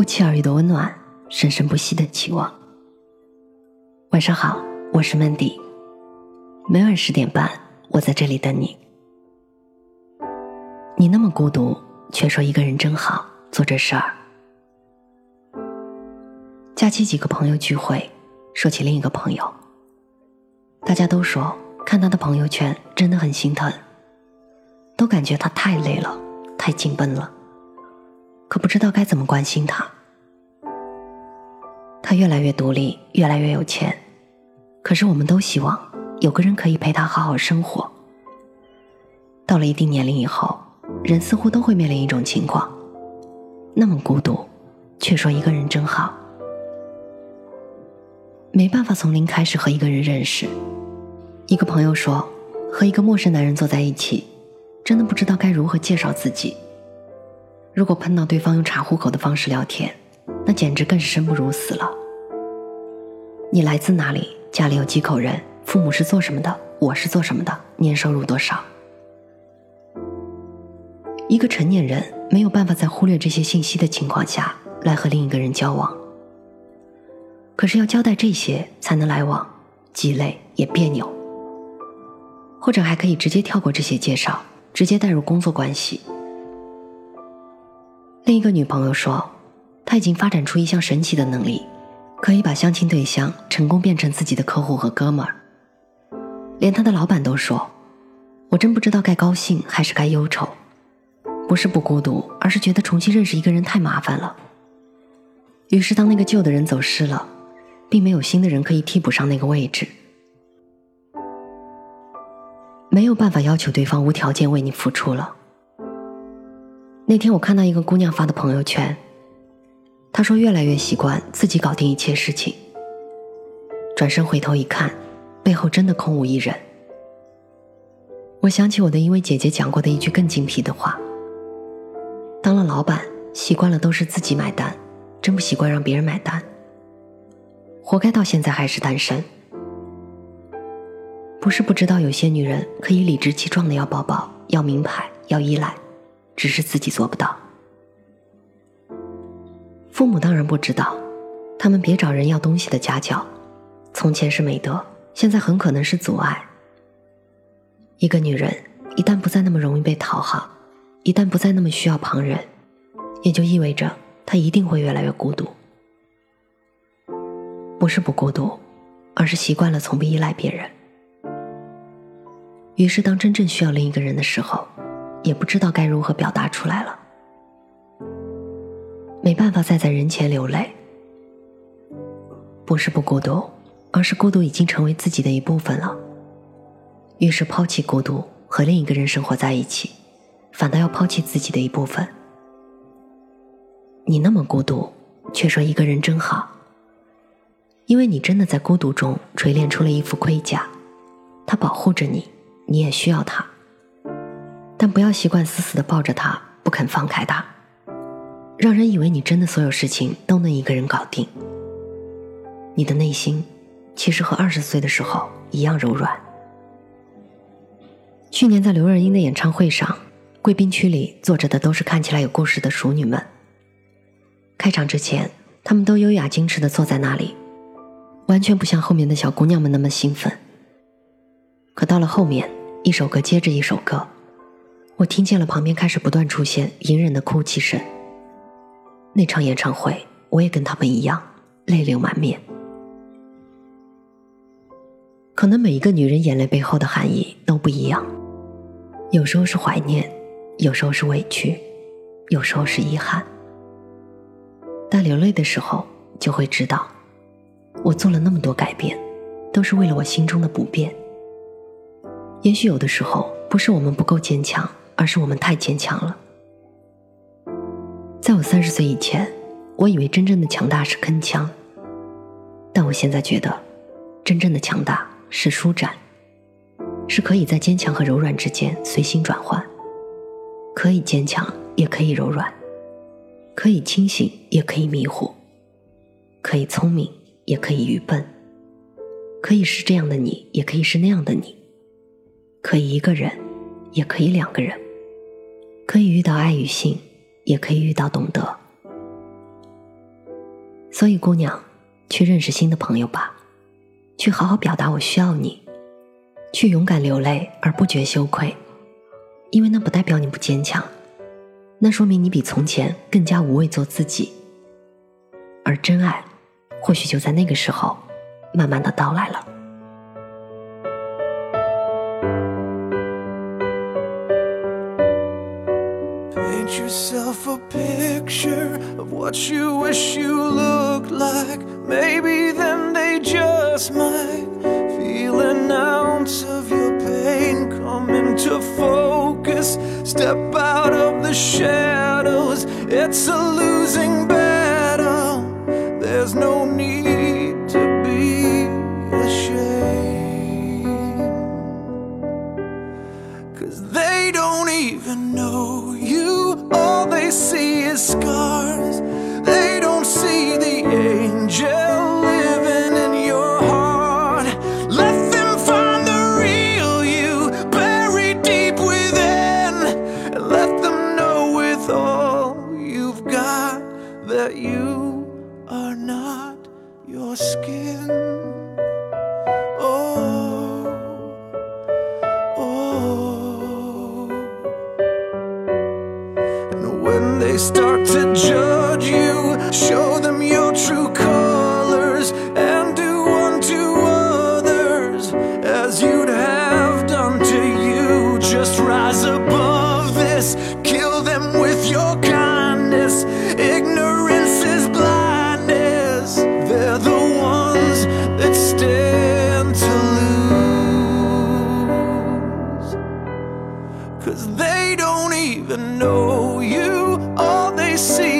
不期而遇的温暖，生生不息的期望。晚上好，我是 Mandy，每晚十点半，我在这里等你。你那么孤独，却说一个人真好，做这事儿。假期几个朋友聚会，说起另一个朋友，大家都说看他的朋友圈真的很心疼，都感觉他太累了，太紧绷了。可不知道该怎么关心他。他越来越独立，越来越有钱，可是我们都希望有个人可以陪他好好生活。到了一定年龄以后，人似乎都会面临一种情况：那么孤独，却说一个人真好。没办法从零开始和一个人认识。一个朋友说，和一个陌生男人坐在一起，真的不知道该如何介绍自己。如果碰到对方用查户口的方式聊天，那简直更是生不如死了。你来自哪里？家里有几口人？父母是做什么的？我是做什么的？年收入多少？一个成年人没有办法在忽略这些信息的情况下来和另一个人交往。可是要交代这些才能来往，鸡肋也别扭。或者还可以直接跳过这些介绍，直接带入工作关系。另一个女朋友说，她已经发展出一项神奇的能力，可以把相亲对象成功变成自己的客户和哥们儿。连她的老板都说：“我真不知道该高兴还是该忧愁，不是不孤独，而是觉得重新认识一个人太麻烦了。”于是，当那个旧的人走失了，并没有新的人可以替补上那个位置，没有办法要求对方无条件为你付出了。那天我看到一个姑娘发的朋友圈，她说越来越习惯自己搞定一切事情。转身回头一看，背后真的空无一人。我想起我的一位姐姐讲过的一句更精辟的话：当了老板，习惯了都是自己买单，真不习惯让别人买单，活该到现在还是单身。不是不知道有些女人可以理直气壮的要抱抱、要名牌、要依赖。只是自己做不到。父母当然不知道，他们别找人要东西的家教，从前是美德，现在很可能是阻碍。一个女人一旦不再那么容易被讨好，一旦不再那么需要旁人，也就意味着她一定会越来越孤独。不是不孤独，而是习惯了从不依赖别人。于是，当真正需要另一个人的时候。也不知道该如何表达出来了，没办法再在人前流泪。不是不孤独，而是孤独已经成为自己的一部分了。于是抛弃孤独，和另一个人生活在一起，反倒要抛弃自己的一部分。你那么孤独，却说一个人真好，因为你真的在孤独中锤炼出了一副盔甲，它保护着你，你也需要它。但不要习惯死死的抱着他，不肯放开他，让人以为你真的所有事情都能一个人搞定。你的内心其实和二十岁的时候一样柔软。去年在刘若英的演唱会上，贵宾区里坐着的都是看起来有故事的熟女们。开场之前，她们都优雅矜持的坐在那里，完全不像后面的小姑娘们那么兴奋。可到了后面，一首歌接着一首歌。我听见了旁边开始不断出现隐忍的哭泣声。那场演唱会，我也跟他们一样泪流满面。可能每一个女人眼泪背后的含义都不一样，有时候是怀念，有时候是委屈，有时候是遗憾。但流泪的时候，就会知道，我做了那么多改变，都是为了我心中的不变。也许有的时候，不是我们不够坚强。而是我们太坚强了。在我三十岁以前，我以为真正的强大是铿锵，但我现在觉得，真正的强大是舒展，是可以在坚强和柔软之间随心转换，可以坚强也可以柔软，可以清醒也可以迷糊，可以聪明也可以愚笨，可以是这样的你，也可以是那样的你，可以一个人，也可以两个人。可以遇到爱与性，也可以遇到懂得。所以，姑娘，去认识新的朋友吧，去好好表达我需要你，去勇敢流泪而不觉羞愧，因为那不代表你不坚强，那说明你比从前更加无畏做自己。而真爱，或许就在那个时候，慢慢的到来了。Yourself a picture of what you wish you looked like. Maybe then they just might feel an ounce of your pain come into focus. Step out of the shadows, it's a losing battle. There's no need to judge you. Show them your true colors and do unto others as you'd have done to you. Just rise above this, kill them with your kindness. Ignorance is blindness. They're the ones that stand to lose. Cause they don't even know you. sim.